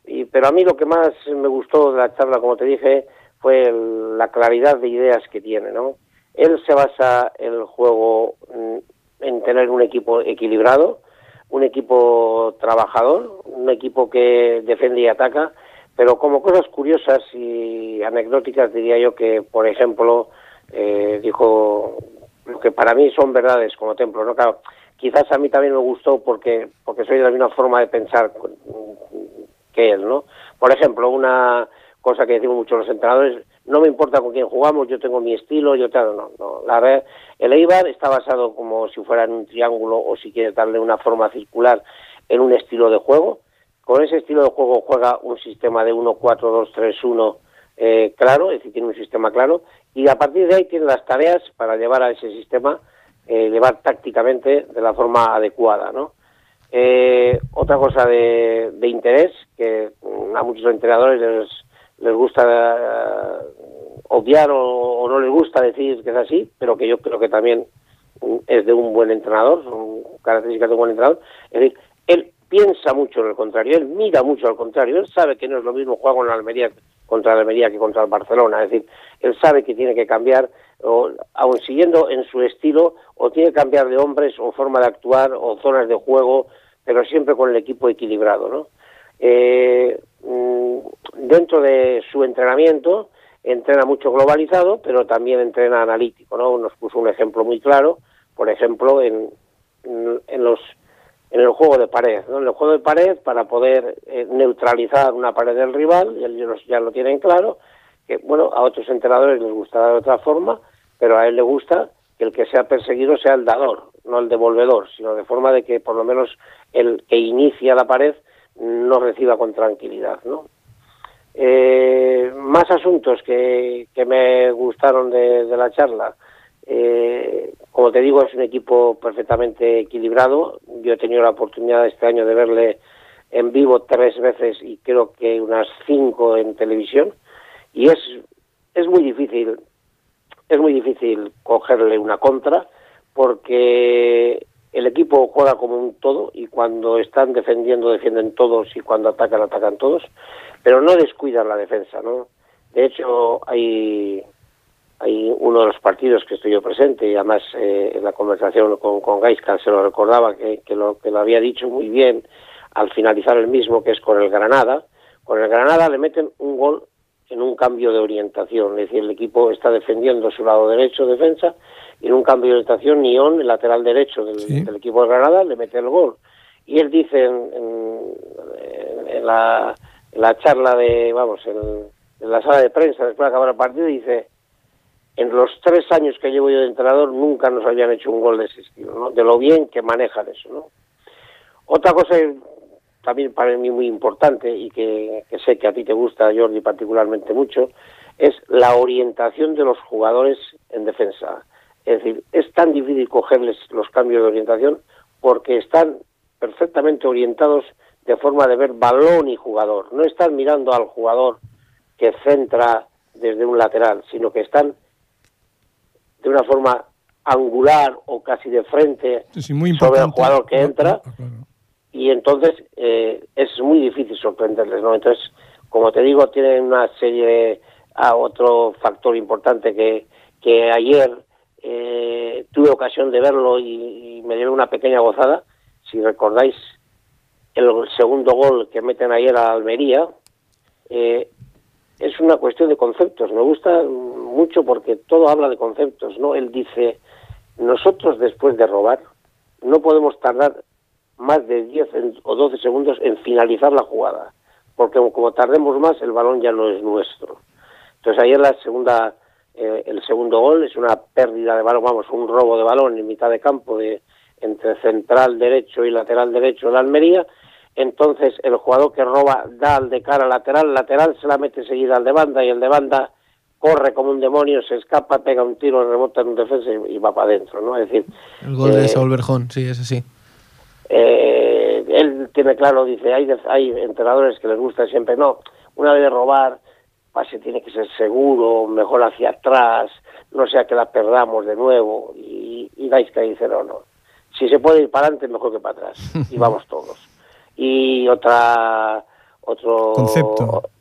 Y, pero a mí lo que más me gustó de la charla, como te dije, fue el, la claridad de ideas que tiene. ¿no? Él se basa el juego mm, en tener un equipo equilibrado, un equipo trabajador, un equipo que defiende y ataca, pero como cosas curiosas y anecdóticas diría yo que, por ejemplo, eh, dijo lo que para mí son verdades como templo, ¿no? Claro, quizás a mí también me gustó porque porque soy de la misma forma de pensar que él, ¿no? Por ejemplo, una cosa que decimos muchos los entrenadores, no me importa con quién jugamos, yo tengo mi estilo, yo tengo, no, no, la verdad, el Eibar está basado como si fuera en un triángulo o si quieres darle una forma circular en un estilo de juego, con ese estilo de juego juega un sistema de 1-4-2-3-1 eh, claro, es decir, tiene un sistema claro, y a partir de ahí tiene las tareas para llevar a ese sistema, eh, llevar tácticamente de la forma adecuada, ¿no? Eh, otra cosa de, interés, que a muchos entrenadores les, les gusta eh, obviar o, no les gusta decir que es así, pero que yo creo que también es de un buen entrenador, son características de un buen entrenador, es decir, él piensa mucho en el contrario, él mira mucho al contrario, él sabe que no es lo mismo jugar con la Almería contra la Almería que contra el Barcelona, es decir, él sabe que tiene que cambiar, o, aun siguiendo en su estilo, o tiene que cambiar de hombres, o forma de actuar, o zonas de juego, pero siempre con el equipo equilibrado, ¿no? Eh, mm, dentro de su entrenamiento, entrena mucho globalizado, pero también entrena analítico, ¿no? Nos puso un ejemplo muy claro, por ejemplo, en, en los en el juego de pared, ¿no? En el juego de pared para poder eh, neutralizar una pared del rival, ellos ya lo tienen claro, que bueno, a otros entrenadores les gustará de otra forma, pero a él le gusta que el que sea perseguido sea el dador, no el devolvedor, sino de forma de que por lo menos el que inicia la pared no reciba con tranquilidad, ¿no? Eh, más asuntos que, que me gustaron de, la charla. Eh, como te digo, es un equipo perfectamente equilibrado. Yo he tenido la oportunidad este año de verle en vivo tres veces y creo que unas cinco en televisión. Y es, es muy difícil, es muy difícil cogerle una contra porque el equipo juega como un todo y cuando están defendiendo defienden todos y cuando atacan atacan todos, pero no descuidan la defensa, ¿no? De hecho, hay hay uno de los partidos que estoy yo presente y además eh, en la conversación con, con se lo recordaba que, lo, que lo había dicho muy bien al finalizar el mismo que es con el Granada con el Granada le meten un gol cambio de orientación es decir el equipo está defendiendo su lado derecho defensa y en un cambio de orientación Nión el lateral derecho del, del equipo de Granada le mete el gol y él dice en, en, en, la, en la charla de vamos en, en la sala de prensa después de acabar el partido dice en los tres años que llevo yo de entrenador nunca nos habían hecho un gol de ese estilo, ¿no? De lo bien que manejan eso, ¿no? Otra cosa también para mí muy importante y que, sé que a ti te gusta, Jordi, particularmente mucho, es la orientación de los jugadores en defensa. Es decir, es tan difícil cogerles los cambios de orientación porque están perfectamente orientados de forma de ver balón y jugador. No están mirando al jugador que centra desde un lateral, sino que están de una forma angular o casi de frente sobre el jugador que entra y entonces eh, es muy difícil sorprenderles, ¿no? Entonces, como te digo, tienen una serie a otro factor importante que, que ayer eh, tuve ocasión de verlo y, me dio una pequeña gozada. Si recordáis el segundo gol que meten ayer a Almería, eh, es una cuestión de conceptos. Me gusta mucho porque todo habla de conceptos, ¿no? Él dice, nosotros después de robar no podemos tardar más de 10 o 12 segundos en finalizar la jugada, porque como tardemos más el balón ya no es nuestro. Entonces ayer la segunda, eh, el segundo gol es una pérdida de balón, vamos, un robo de balón en mitad de campo de entre central derecho y lateral derecho de la Almería, entonces el jugador que roba da al de cara lateral, lateral se la mete seguida al de banda y el de banda corre como un demonio, se escapa, pega un tiro, rebota en un defensa y, va para adentro, ¿no? Es decir... El gol de eh, Saúl Berjón, sí, es así. Eh, él tiene claro, dice, hay, hay entrenadores que les gusta siempre, no, una vez de robar, pase tiene que ser seguro, mejor hacia atrás, no sea que la perdamos de nuevo, y, y que dice, no, no, si se puede ir para adelante, mejor que para atrás, y vamos todos y otra otro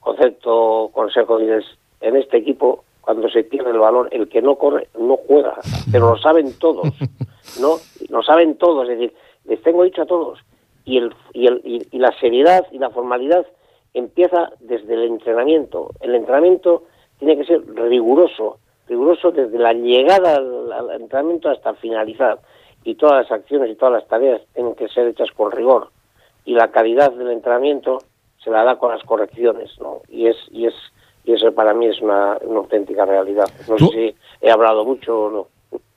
concepto, consejo es en este equipo cuando se tiene el balón el que no corre no juega pero lo saben todos no lo saben todos es decir les tengo dicho a todos y el y el y, la seriedad y la formalidad empieza desde el entrenamiento el entrenamiento tiene que ser riguroso riguroso desde la llegada al entrenamiento hasta finalizar y todas las acciones y todas las tareas tienen que ser hechas con rigor y la calidad del entrenamiento se la da con las correcciones, ¿no? Y es y es y eso para mí es una, auténtica realidad. No sé si he hablado mucho o no.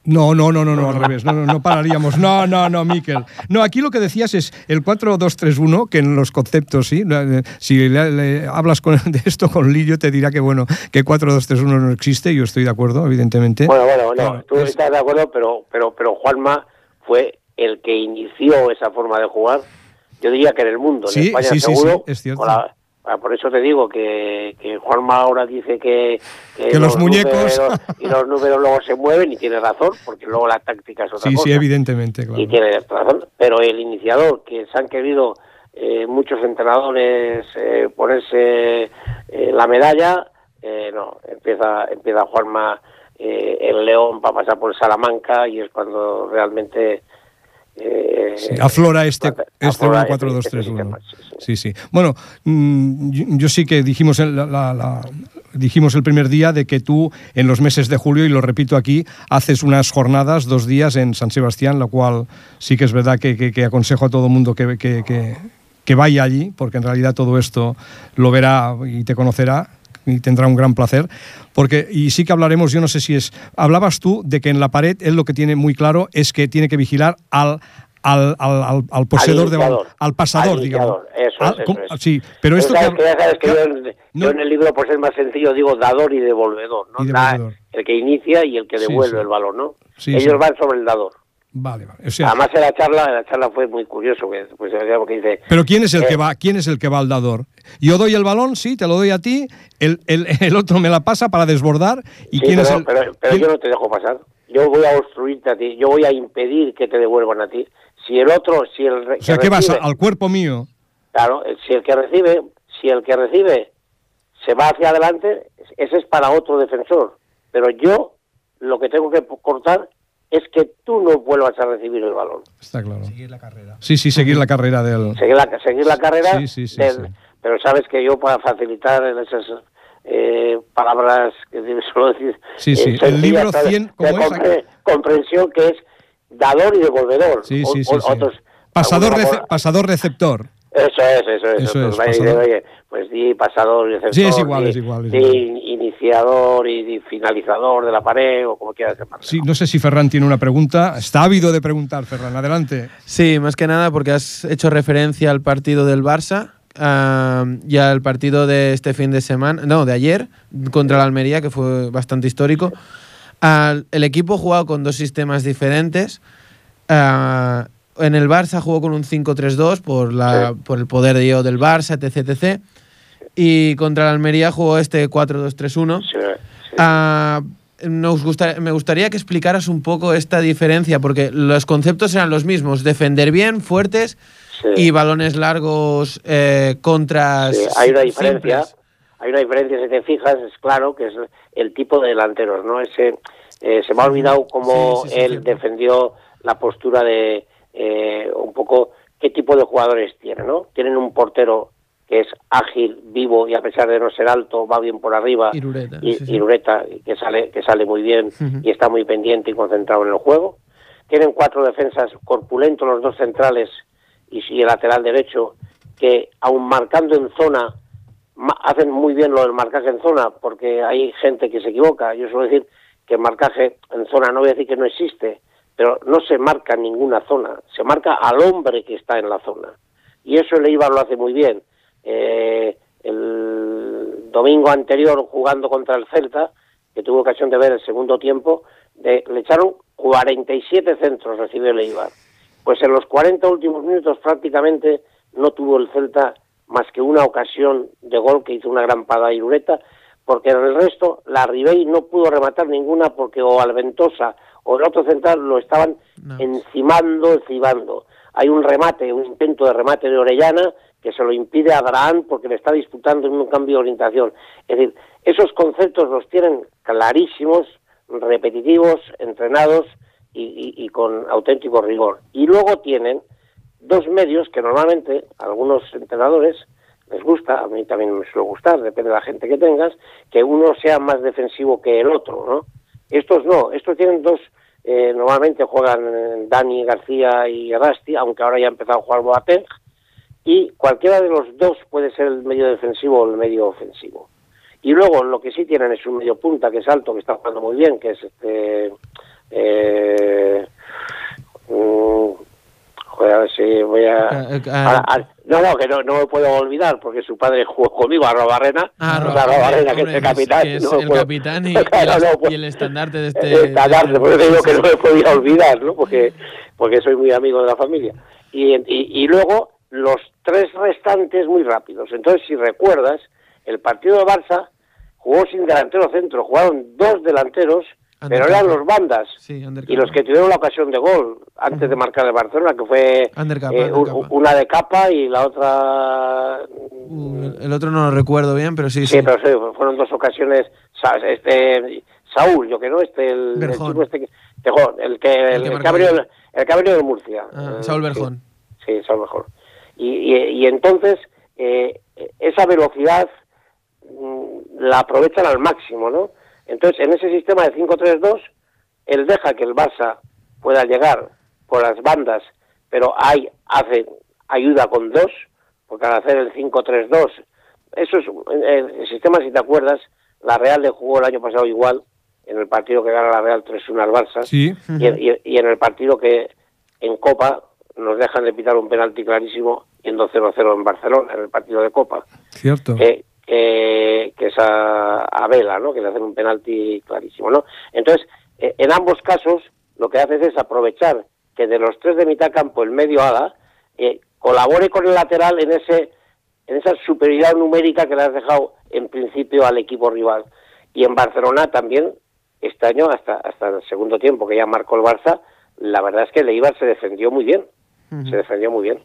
No, no, no, no, no, al revés. No, no, no pararíamos. No, no, no, Miquel. No, aquí lo que decías es el 4-2-3-1, que en los conceptos, sí. eh, Si le, le hablas con, de esto con Lillo, te dirá que, bueno, que 4-2-3-1 no existe. Yo estoy de acuerdo, evidentemente. Bueno, bueno, bueno, Claro, tú es- estás de acuerdo, pero, pero, pero Juanma fue el que inició esa forma de jugar. Yo diría que en el mundo, en Sí, España sí, seguro. sí, es cierto. con la- por eso te digo que, que Juanma ahora dice que, Que los muñecos- números- y los números luego se mueven y tiene razón, porque luego la táctica es otra sí, cosa. sí, evidentemente, claro. Y tiene razón, pero el iniciador, que se han querido eh, muchos entrenadores eh, ponerse eh, la medalla, eh, no, empieza, empieza Juanma eh, el León para pasar por Salamanca y es cuando realmente... eh, Sí, aflora este, este aflora 1-4-2-3-1. este sí, sí. Bueno, mm, yo, yo sí que dijimos el, la- la- la- dijimos el primer día de que tú en los meses de julio, y lo repito aquí, haces unas jornadas, dos días en San Sebastián, lo cual sí que es verdad que, que- que aconsejo a todo el mundo que, que- que- que vaya allí, porque en realidad todo esto lo verá y te conocerá y tendrá un gran placer. Porque, y sí que hablaremos, yo no sé si es. Hablabas tú de que en la pared él lo que tiene muy claro es que tiene que vigilar al. Al, al, al- al poseedor de al pasador, Al digamos. iniciador, eso Al- es, eso ¿cómo? es. Sí, pero esto sabes que- que, ya sabes que yo, en, No. yo en el libro, por ser más sencillo, digo dador y devolvedor. ¿no? Y Da- devolvedor. el que inicia y el que devuelve sí. el balón, ¿no? Sí, Ellos van sobre el dador. Vale, vale. O sea, Además, en la charla, en la charla fue muy curioso, que pues, porque dice, pero ¿quién es el Eh, que va? ¿Quién es el que va al dador? Yo doy el balón, sí, te lo doy a ti, el, el- el otro me la pasa para desbordar y sí, quién pero, es el pero, pero quién- yo no te dejo pasar. Yo voy a obstruirte a ti, yo voy a impedir que te devuelvan a ti. Si el otro, si el O sea, que ¿qué vas al cuerpo mío? Claro, el- si el que recibe, si el que recibe se va hacia adelante, ese es para otro defensor. Pero yo lo que tengo que cortar es que tú no vuelvas a recibir el balón. Está claro. Seguir la carrera. Sí, sí, seguir la carrera del Seguir la, seguir la carrera, Sí, sí, sí, del- sí. Pero sabes que yo para facilitar en esas eh, palabras que suelo decir, Sí, sí, el sencillas, libro ¿sabes? 100, de comprensión que es dador y devolvedor. Sí, sí, sí, o- sí. otros- Pasador, receptor. Eso es, eso es. Eso es, pasador. oye, pues di pasador y receptor. Sí, es igual, di- es igual, es di igual. iniciador y di finalizador de la pared o como quieras llamarlo. Sí, no sé si Ferran tiene una pregunta. Está ávido de preguntar, Ferran. Adelante. Sí, más que nada porque has hecho referencia al partido del Barça ah, y al partido de este fin de semana, no, de ayer, contra la Almería, que fue bastante histórico. Al- el equipo jugado con dos sistemas diferentes. Ah, en el Barça jugó con un 5-3-2 por, la, por el poder de yo del Barça, etc, etc. Y contra la Almería jugó este 4-2-3-1. Sí, sí. Nos gusta- me gustaría que explicaras un poco esta diferencia, porque los conceptos eran los mismos, defender bien, fuertes Sí. y balones largos eh, contras Sí, hay una diferencia. simples. Hay una diferencia, si te fijas, es claro que es el tipo de delanteros, ¿no? Ese, eh, se me ha olvidado cómo él defendió la postura de eh, un poco qué tipo de jugadores tiene, ¿no? Tienen un portero que es ágil, vivo y a pesar de no ser alto va bien por arriba. Irureta, y, sí, sí. Irureta, que sale que sale muy bien y está muy pendiente y concentrado en el juego. Tienen cuatro defensas corpulentos los dos centrales y, y el lateral derecho que aun marcando en zona hacen muy bien lo del marcaje en zona porque hay gente que se equivoca. Yo suelo decir que el marcaje en zona no voy a decir que no existe, pero no se marca en ninguna zona, se marca al hombre que está en la zona. Y eso el Eibar lo hace muy bien. Eh, el domingo anterior jugando contra el Celta, que tuvo ocasión de ver el segundo tiempo, le echaron 47 centros, recibió el Eibar. Pues en los 40 últimos minutos prácticamente no tuvo el Celta más que una ocasión de gol que hizo una gran parada Irureta, porque en el resto la Ribey no pudo rematar ninguna porque o Alventosa o el otro central lo estaban No. encimando, encimando. Hay un remate, un intento de remate de Orellana que se lo impide a Abraham porque le está disputando en un cambio de orientación. Es decir, esos conceptos los tienen clarísimos, repetitivos, entrenados y, y- y con auténtico rigor. Y luego tienen dos medios que normalmente a algunos entrenadores les gusta, a mí también me suele gustar, depende de la gente que tengas, que uno sea más defensivo que el otro, ¿no? Estos no, estos tienen dos, eh, normalmente juegan eh, Dani García y Rasti, aunque ahora ya ha empezado a jugar Boateng, y cualquiera de los dos puede ser el medio defensivo o el medio ofensivo. Y luego lo que sí tienen es un medio punta que es alto, que está jugando muy bien, que es este eh, mm, joder, a ver si voy a, ah, eh, ah. Ah, no, no, que no, me puedo olvidar porque su padre jugó conmigo a Robarrena. Ah, que es el capitán. Que es el capitán y, el estandarte de este. El este digo que este no me este podía olvidar, ¿no? Porque, porque soy muy amigo de la familia. Y, y, y luego los tres restantes muy rápidos. Entonces, si recuerdas, el partido de Barça jugó sin delantero centro, jugaron dos delanteros pero eran los bandas. Sí. Y los que tuvieron la ocasión de gol antes de marcar el Barcelona, que fue Undercapa, eh, undercapa. una de capa y la otra... Uh, el- el otro no lo recuerdo bien, pero sí, Sí, sí. pero sí, fueron dos ocasiones. Este, Saúl, yo que no, este, el, el chico este que, el que, el, el que el venido de Murcia. Ah, Eh, Saúl. Berjón. Sí, Saúl Berjón. Y, y, y entonces, eh, esa velocidad mm, la aprovechan al máximo, ¿no? Entonces, en ese sistema de 5-3-2, él deja que el Barça pueda llegar por las bandas, pero hay, hace ayuda con dos, porque al hacer el 5-3-2, eso es el sistema, si te acuerdas, la Real le jugó el año pasado igual, en el partido que gana la Real 3-1 al Barça, Sí. y, y- y en el partido que en Copa nos dejan de pitar un penalti clarísimo yendo 0-0 en Barcelona, en el partido de Copa, Cierto. que, que, que es a, a Vela, ¿no? que le hacen un penalti clarísimo. ¿no? Entonces, eh, en ambos casos, lo que haces es aprovechar que de los tres de mitad campo el medio haga, eh, colabore con el lateral en ese en esa superioridad numérica que le has dejado en principio al equipo rival. Y en Barcelona también, este año, hasta, hasta el segundo tiempo que ya marcó el Barça, la verdad es que el Eibar se defendió muy bien. Se defendió muy bien.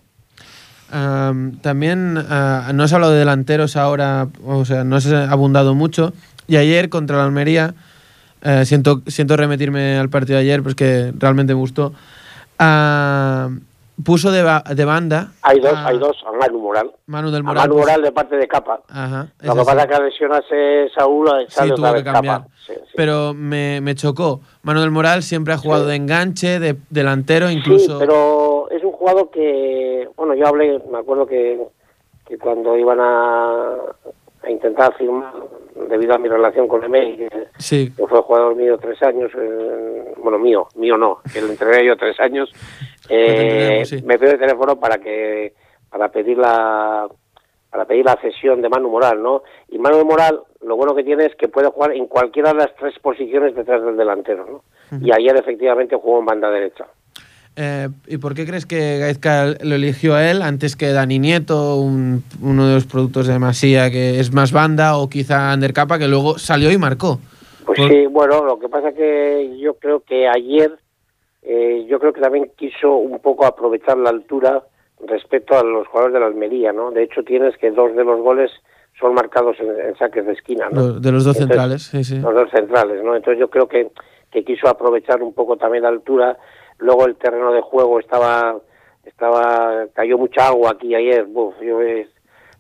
Am, también ah, no se ha hablado de delanteros ahora, o sea, no se ha abundado mucho. Y ayer contra la Almería, eh, siento, siento remitirme al partido de ayer, pues que realmente me gustó. ah, puso de, ba- de banda. Hay dos, a hay dos, a Manu Moral. Manu del A. Manu pues- Moral de parte de Capa. Ajá, Lo que pasa sí. es que al lesionarse Saúl Sí, sale tuvo otra que cambiar. Capa. Sí, sí. Pero me, me chocó. Manuel Moral siempre ha jugado Sí. de enganche, de delantero, incluso. Sí, pero jugador que, bueno, yo hablé, me acuerdo que, que cuando iban a, a intentar firmar, debido a mi relación con Emery, que, Sí, que fue jugador mío tres años, eh, bueno, mío, mío no, que le entregué yo tres años, eh, entendemos, sí. me pidió el teléfono para que para pedir la para pedir la cesión de Manu Moral, ¿no? Y Manu Moral, lo bueno que tiene es que puede jugar en cualquiera de las tres posiciones detrás del delantero, ¿no? Y ayer efectivamente jugó en banda derecha. Eh, ¿Y por qué crees que Gaizka lo eligió a él antes que Dani Nieto, un- uno de los productos de Masía que es más banda, o quizá Undercapa que luego salió y marcó? Pues sí, bueno, lo que pasa que yo creo que ayer, eh, yo creo que también quiso un poco aprovechar la altura respecto a los jugadores de la Almería, ¿no? De hecho, tienes que dos de los goles son marcados en, en saques de esquina, ¿no? De los dos Entonces, centrales, sí, sí. Los dos centrales, ¿no? Entonces yo creo que, que quiso aprovechar un poco también la altura. Luego el terreno de juego estaba, estaba, cayó mucha agua aquí ayer. Buf, yo eh,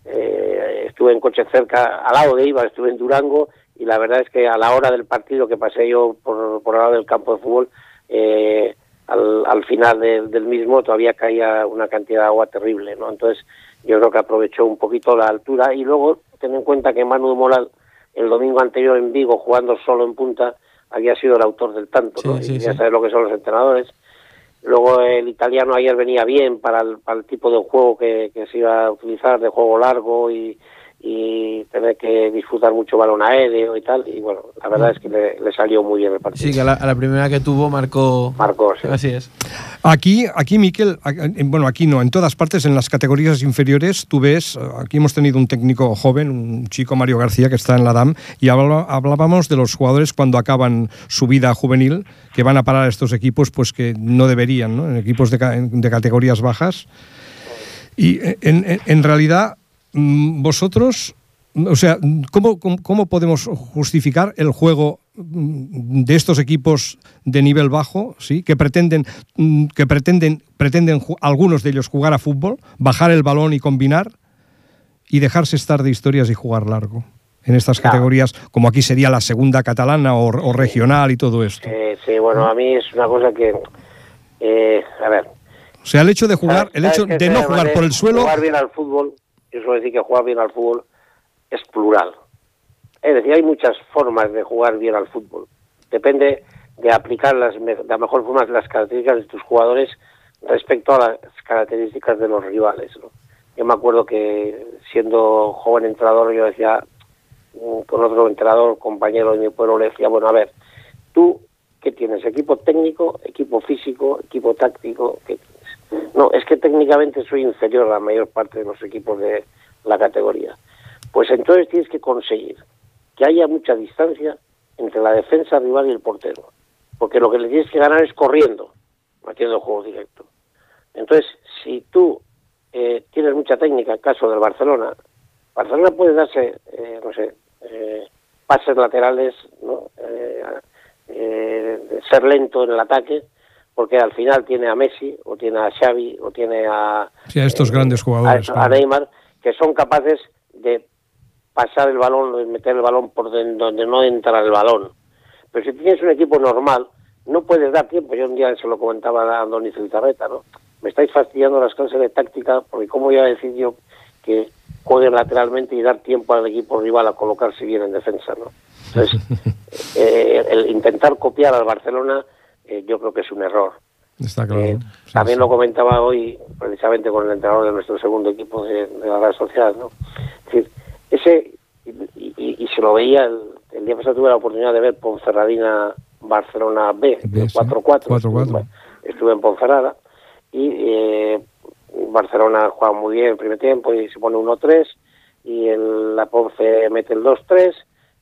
eh, estuve en coche cerca, al lado de Ibar, estuve en Durango y la verdad es que a la hora del partido que pasé yo por, por al lado del campo de fútbol, eh, al, al final del- del mismo todavía caía una cantidad de agua terrible, ¿no? Entonces yo creo que aprovechó un poquito la altura y luego ten en cuenta que Manu Moral el domingo anterior en Vigo jugando solo en punta había sido el autor del tanto, Sí, ¿no? sí, y ya sí. sabes lo que son los entrenadores. Luego el italiano ayer venía bien para el, para el tipo de juego que, que se iba a utilizar, de juego largo y, y tener que disfrutar mucho balón aéreo y tal. Y bueno, la verdad es que le, le salió muy bien el partido. Sí, que a la, a la primera que tuvo marcó. Marcó, sí. Así es. Aquí, aquí Miquel, bueno, aquí no, en todas partes, en las categorías inferiores, tú ves, eh, aquí hemos tenido un técnico joven, un chico Mario García, que está en la DAM, y hablábamos de los jugadores cuando acaban su vida juvenil, que van a parar a estos equipos, pues que no deberían, ¿no? En equipos de, ca- de categorías bajas. Y eh, en, en- en realidad, vosotros, mm, o sea, ¿cómo, cómo, cómo podemos justificar el juego mm, de estos equipos de nivel bajo, sí, que pretenden, mm, que pretenden, pretenden algunos de ellos jugar a fútbol, bajar el balón y combinar y dejarse estar de historias y jugar largo? En estas Claro. categorías, como aquí sería la segunda catalana o, o regional y todo esto. Eh, sí, bueno, a mí es una cosa que, eh, a ver, O sea, el hecho de jugar, ¿Sabes- el hecho de no jugar por el suelo, Jugar bien al fútbol, yo suelo decir que jugar bien al fútbol es plural. Es decir, hay muchas formas de jugar bien al fútbol. Depende de aplicar las, de la mejor forma las características de tus jugadores respecto a las características de los rivales. Yo me acuerdo que siendo joven entrenador yo decía, mm, con otro entrenador, compañero de mi pueblo, le decía, bueno, a ver, tú, ¿qué tienes? ¿Equipo técnico, equipo físico, equipo táctico? No, es que técnicamente soy inferior a la mayor parte de los equipos de la categoría. Pues entonces tienes que conseguir que haya mucha distancia entre la defensa rival y el portero. Porque lo que le tienes que ganar es corriendo, haciendo juego directo. Entonces, si tú eh, tienes mucha técnica, caso del Barcelona, Barcelona puede darse, eh, no sé, eh, pases laterales, ¿no? Eh, eh, ser lento en el ataque, porque al final tiene a Messi, o tiene a Xavi, o tiene a, Sí, a estos grandes jugadores. a. Neymar, que son capaces de pasar el balón, de meter el balón por donde no entra el balón. Pero si tienes un equipo normal, no puedes dar tiempo. Yo un día se lo comentaba a Andoni Zubizarreta, ¿no? Me estáis fastidiando las clases de táctica, porque cómo voy a decir yo que jueguen lateralmente y dar tiempo al equipo rival a colocarse bien en defensa, ¿no? Entonces, eh, el intentar copiar al Barcelona, eh, yo creo que es un error. Está claro. Eh, Sí, también sí. lo comentaba hoy, precisamente con el entrenador de nuestro segundo equipo de, de la Real Sociedad, ¿no? Es decir, ese, y, y- y se lo veía, el, el día pasado tuve la oportunidad de ver Ponferradina Barcelona B, B, sí. 4-4. 4-4. Estuve, en Ponferrada y eh, Barcelona juega muy bien el primer tiempo y se pone 1-3 y el, la Ponce mete el 2-3,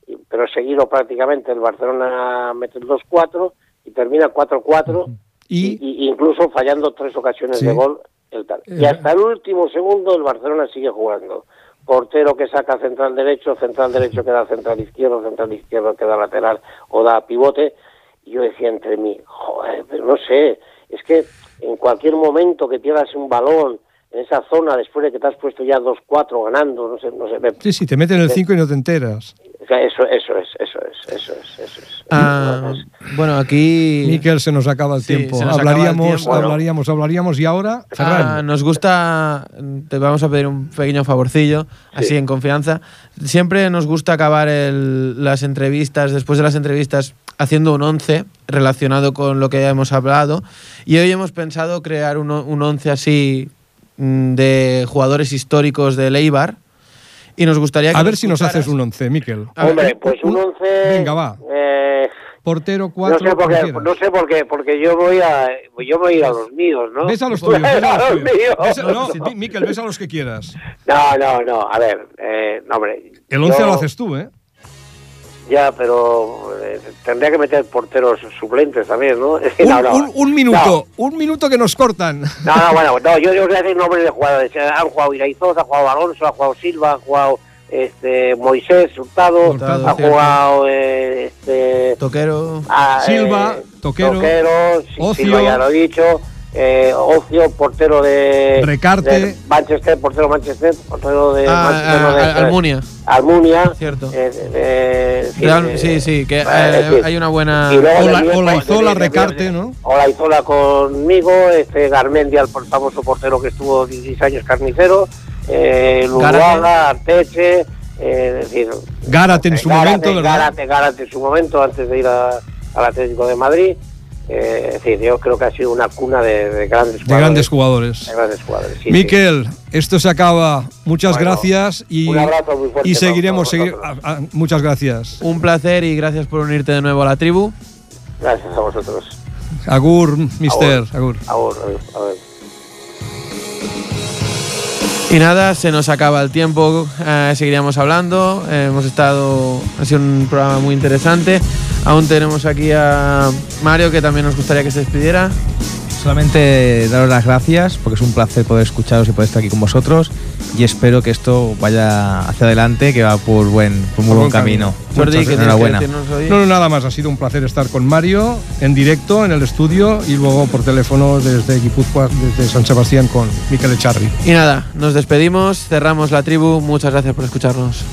y- pero seguido prácticamente el Barcelona mete el 2-4 y termina 4-4 Y- incluso fallando tres ocasiones Sí. de gol el tal. Y Eh, hasta el último segundo el Barcelona sigue jugando. Portero que saca central derecho, central derecho que da central izquierdo, central izquierdo que da lateral o da pivote. Y yo decía entre mí, joder, pero no sé, es que en cualquier momento que pierdas un balón en esa zona después de que te has puesto ya 2-4 ganando, no sé, no sé, me- Sí, sí, te meten el 5 y no te enteras. Eso, eso es, eso es, eso es, eso es. Ah, bueno, aquí Miquel, se nos acaba el Sí, tiempo. se nos acaba el hablaríamos, tiempo. hablaríamos, hablaríamos. Y ahora, Ah, nos gusta, te vamos a pedir un pequeño favorcillo, así en confianza. Siempre nos gusta acabar el- las entrevistas, después de las entrevistas, haciendo un 11 relacionado con lo que ya hemos hablado. Y hoy hemos pensado crear un 11 así mm, de jugadores históricos de Leibar. Y nos gustaría que a ver si nos haces un 11, Miquel. Hombre, pues un 11... Venga, va. eh, Portero no 4. sé por qué, no sé por qué, porque yo voy a, yo voy a ir a los míos, ¿no? Ves a los tuyos. ves a los míos. Ves a- no, Mi- Miquel, ves a los que quieras. No, no, no, a ver, eh, no, hombre. El 11 yo- lo haces tú, ¿eh? Ya, pero eh, tendría que meter porteros suplentes también, ¿no? Un, no, no. un- un minuto, un minuto que nos cortan. No, no, bueno, no, yo, yo voy a decir nombres de jugadores. Han jugado Iraizoz, ha jugado Alonso, ha jugado Silva, ha jugado este, Moisés Hurtado, Hurtado, ha cierto. jugado eh, este, Toquero. ah, Silva, eh, Toquero, Toquero, Ocio. Silva ya lo he dicho, eh, Ocio, portero de Recarte. de Manchester, portero Manchester, portero de Ah, Manchester, no, ah, de- Al- Almunia. Almunia, Cierto. eh, eh, sí, Real- eh, sí, sí, que eh, hay una buena. Olaizola, Recarte, ¿no? Olaizola conmigo, este Garmendia, el famoso portero que estuvo 16 años carnicero, eh, Luruaga, Arteche, eh, es decir, Gárate en su Gárate, momento, ¿verdad? Gárate, Gárate en su momento, antes de ir al Atlético de Madrid. Eh, es decir, yo creo que ha sido una cuna de, de grandes De jugadores. grandes jugadores. de grandes jugadores, sí, sí. Miquel, esto se acaba. Muchas Bueno, gracias y, un abrazo muy fuerte y seguiremos. todos segui- vosotros. ah, muchas gracias. Un placer y gracias por unirte de nuevo a la tribu. Gracias a vosotros. Agur, mister. Agur. Agur, agur, agur. Y nada, se nos acaba el tiempo, eh, seguiríamos hablando. eh, hemos estado, ha sido un programa muy interesante. Aún tenemos aquí a Mario que también nos gustaría que se despidiera. Solamente daros las gracias porque es un placer poder escucharos y poder estar aquí con vosotros y espero que esto vaya hacia adelante, que va por buen, por muy Por buen camino. camino. Jordi, ¿qué tienes que enhorabuena. hoy? No, no, nada más. Ha sido un placer estar con Mario en directo en el estudio y luego por teléfono desde Guipúzcoa, desde San Sebastián con Miquel Echarri. Y nada, nos despedimos, cerramos la tribu. Muchas gracias por escucharnos.